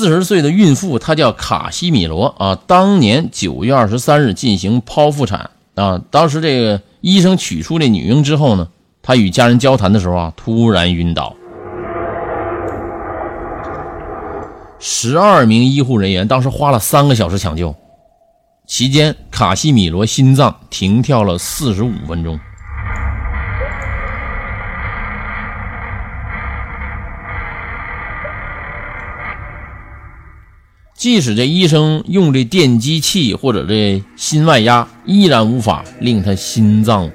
四十岁的孕妇，她叫卡西米罗啊。当年九月二十三日进行剖腹产啊。当时这个医生取出这女婴之后呢，她与家人交谈的时候啊，突然晕倒。十二名医护人员当时花了三个小时抢救，期间卡西米罗心脏停跳了四十五分钟。即使这医生用这电击器或者这心外压，依然无法令他心脏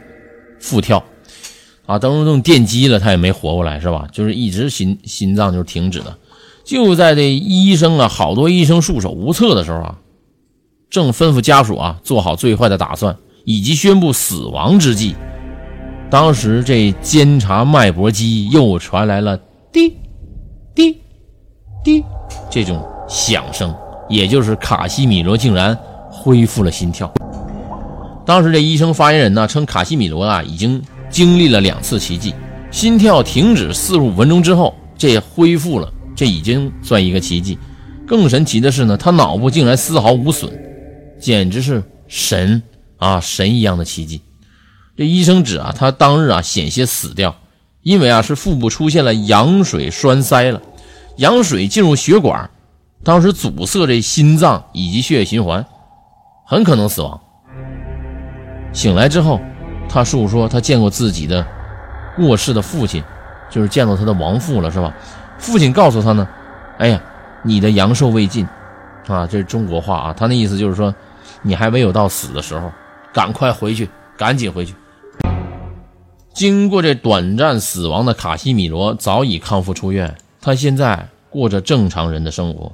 复跳，啊，都用电击了，他也没活过来，是吧？就是一直心心脏就是停止的。就在这医生啊，好多医生束手无策的时候啊，正吩咐家属啊做好最坏的打算，以及宣布死亡之际，当时这监察脉搏机又传来了滴滴滴这种。响声，也就是卡西米罗竟然恢复了心跳。当时这医生发言人呢称，卡西米罗啊已经经历了两次奇迹，心跳停止四十五分钟之后，这恢复了，这已经算一个奇迹。更神奇的是呢，他脑部竟然丝毫无损，简直是神啊神一样的奇迹。这医生指啊，他当日啊险些死掉，因为啊是腹部出现了羊水栓塞了，羊水进入血管。当时阻塞这心脏以及血液循环，很可能死亡。醒来之后，他述说他见过自己的过世的父亲，就是见到他的亡父了，是吧？父亲告诉他呢：“哎呀，你的阳寿未尽，啊，这是中国话啊。他那意思就是说，你还没有到死的时候，赶快回去，赶紧回去。”经过这短暂死亡的卡西米罗早已康复出院，他现在过着正常人的生活。